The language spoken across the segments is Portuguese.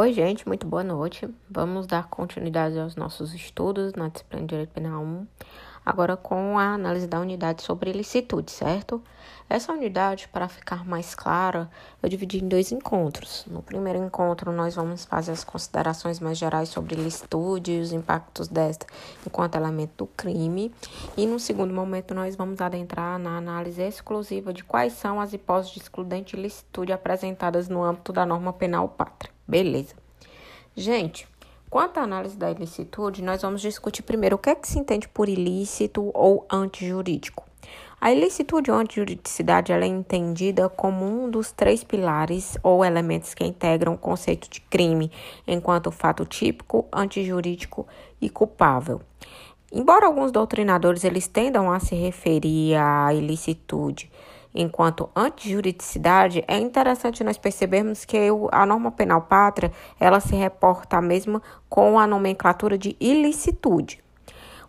Oi, gente, muito boa noite. Vamos dar continuidade aos nossos estudos na disciplina de Direito Penal 1, agora com a análise da unidade sobre ilicitude, certo? Essa unidade, para ficar mais clara, eu dividi em dois encontros. No primeiro encontro, nós vamos fazer as considerações mais gerais sobre ilicitude e os impactos desta enquanto elemento do crime. E no segundo momento, nós vamos adentrar na análise exclusiva de quais são as hipóteses de excludente de ilicitude apresentadas no âmbito da norma penal pátria. Beleza. Gente, quanto à análise da ilicitude, nós vamos discutir primeiro o que é que se entende por ilícito ou antijurídico. A ilicitude ou antijuridicidade ela é entendida como um dos três pilares ou elementos que integram o conceito de crime, enquanto fato típico, antijurídico e culpável. Embora alguns doutrinadores eles tendam a se referir à ilicitude enquanto antijuridicidade, é interessante nós percebermos que a norma penal pátria, ela se reporta mesmo com a nomenclatura de ilicitude.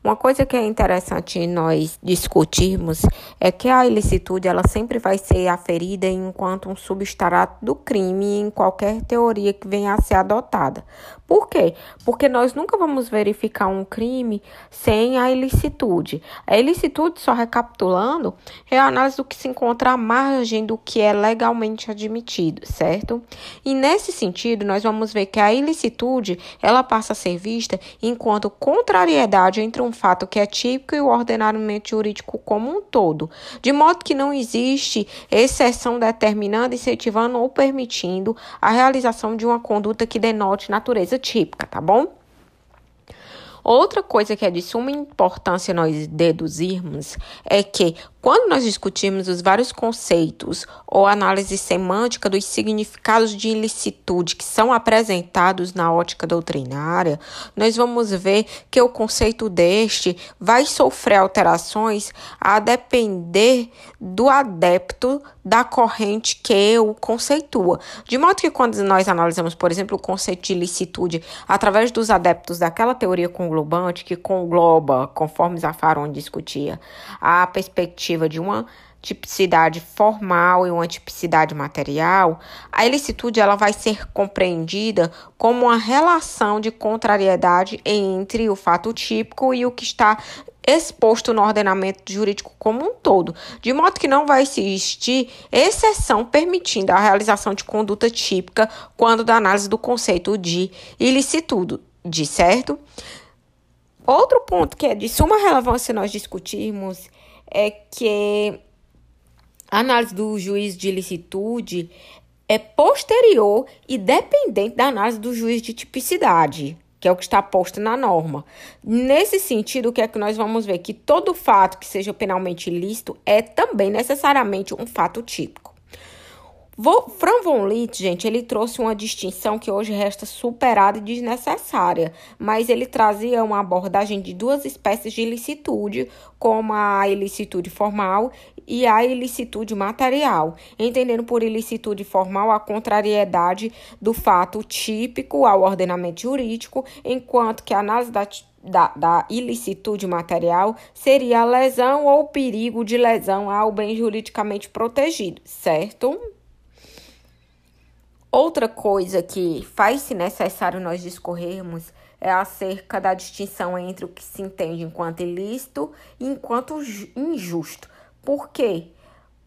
Uma coisa que é interessante nós discutirmos é que a ilicitude ela sempre vai ser aferida enquanto um substrato do crime em qualquer teoria que venha a ser adotada. Por quê? Porque nós nunca vamos verificar um crime sem a ilicitude. A ilicitude, só recapitulando, é a análise do que se encontra à margem do que é legalmente admitido, certo? E nesse sentido, nós vamos ver que a ilicitude, ela passa a ser vista enquanto contrariedade entre um fato que é típico e o ordenamento jurídico como um todo, de modo que não existe exceção determinando, incentivando ou permitindo a realização de uma conduta que denote natureza típica, tá bom? Outra coisa que é de suma importância nós deduzirmos é que quando nós discutimos os vários conceitos ou análise semântica dos significados de ilicitude que são apresentados na ótica doutrinária, nós vamos ver que o conceito deste vai sofrer alterações a depender do adepto da corrente que o conceitua. De modo que quando nós analisamos, por exemplo, o conceito de ilicitude através dos adeptos daquela teoria conglobante que congloba, conforme Zaffaroni discutia, a perspectiva de uma tipicidade formal e uma tipicidade material, a ilicitude ela vai ser compreendida como uma relação de contrariedade entre o fato típico e o que está exposto no ordenamento jurídico como um todo, de modo que não vai existir exceção permitindo a realização de conduta típica quando da análise do conceito de ilicitude, de certo? Outro ponto que é de suma relevância nós discutirmos é que a análise do juiz de licitude é posterior e dependente da análise do juiz de tipicidade, que é o que está posto na norma. Nesse sentido, o que é que nós vamos ver? Que todo fato que seja penalmente ilícito é também necessariamente um fato típico. Fran von Litt, gente, ele trouxe uma distinção que hoje resta superada e desnecessária, mas ele trazia uma abordagem de duas espécies de ilicitude, como a ilicitude formal e a ilicitude material, entendendo por ilicitude formal a contrariedade do fato típico ao ordenamento jurídico, enquanto que a análise da da, da, ilicitude material seria a lesão ou perigo de lesão ao bem juridicamente protegido, certo? Outra coisa que faz-se necessário nós discorrermos é acerca da distinção entre o que se entende enquanto ilícito e enquanto injusto. Por quê?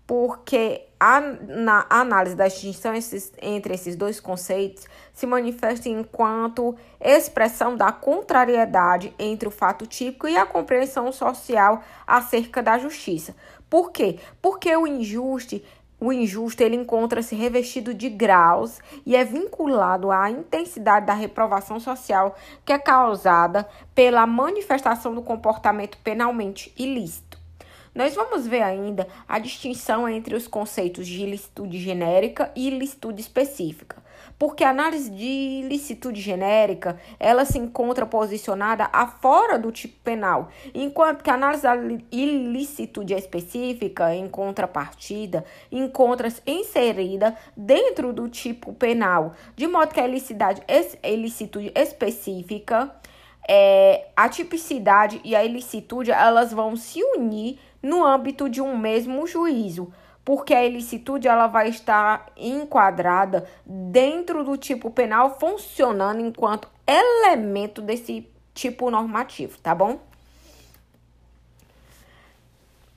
Porque a, na análise da distinção esses, entre esses dois conceitos se manifesta enquanto expressão da contrariedade entre o fato típico e a compreensão social acerca da justiça. Por quê? Porque o injusto o injusto ele encontra-se revestido de graus e é vinculado à intensidade da reprovação social que é causada pela manifestação do comportamento penalmente ilícito. Nós vamos ver ainda a distinção entre os conceitos de ilicitude genérica e ilicitude específica porque a análise de ilicitude genérica, ela se encontra posicionada afora do tipo penal, enquanto que a análise da ilicitude específica, em contrapartida, encontra-se inserida dentro do tipo penal, de modo que a ilicidade, ilicitude específica, é, a tipicidade e a ilicitude, elas vão se unir no âmbito de um mesmo juízo, porque a ilicitude ela vai estar enquadrada dentro do tipo penal, funcionando enquanto elemento desse tipo normativo, tá bom?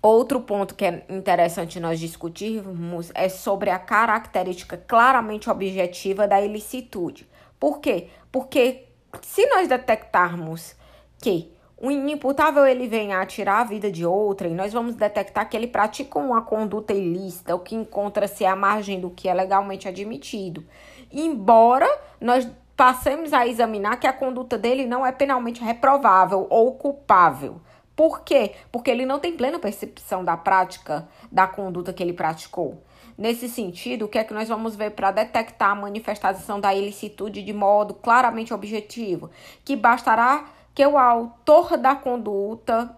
Outro ponto que é interessante nós discutirmos é sobre a característica claramente objetiva da ilicitude. Por quê? Porque se nós detectarmos que o inimputável ele vem a tirar a vida de outra e nós vamos detectar que ele pratica uma conduta ilícita, o que encontra-se à margem do que é legalmente admitido. Embora nós passemos a examinar que a conduta dele não é penalmente reprovável ou culpável. Por quê? Porque ele não tem plena percepção da prática da conduta que ele praticou. Nesse sentido, o que é que nós vamos ver para detectar a manifestação da ilicitude de modo claramente objetivo? Que bastará que o autor da conduta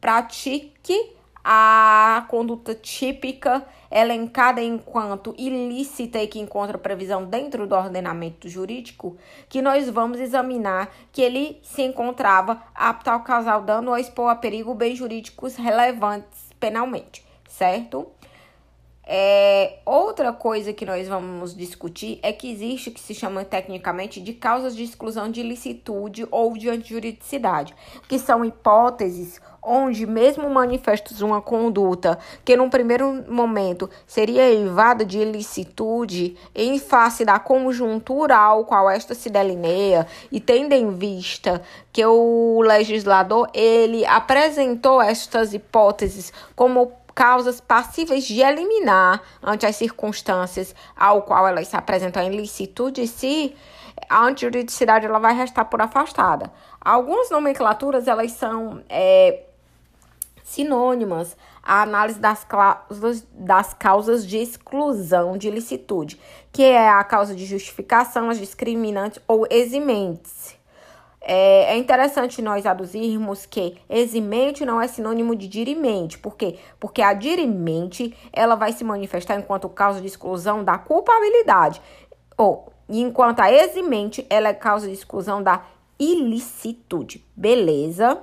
pratique a conduta típica elencada enquanto ilícita e que encontra previsão dentro do ordenamento jurídico, que nós vamos examinar que ele se encontrava apto a causar dano ou expor a perigo bens jurídicos relevantes penalmente, certo? É, outra coisa que nós vamos discutir é que existe o que se chama tecnicamente de causas de exclusão de ilicitude ou de antijuridicidade, que são hipóteses onde, mesmo manifestos uma conduta que, num primeiro momento, seria eivada de ilicitude, em face da conjuntura ao qual esta se delineia, e tendo em vista que o legislador ele apresentou estas hipóteses como causas passíveis de eliminar ante as circunstâncias ao qual elas se apresentam em licitude si, a antijuridicidade ela vai restar por afastada. Algumas nomenclaturas elas são é, sinônimas à análise das, causas, das causas de exclusão de licitude, que é a causa de justificação, as discriminantes ou eximentes. É, é interessante nós aduzirmos que eximente não é sinônimo de dirimente. Por quê? Porque a dirimente ela vai se manifestar enquanto causa de exclusão da culpabilidade. Ou, enquanto a eximente ela é causa de exclusão da ilicitude. Beleza?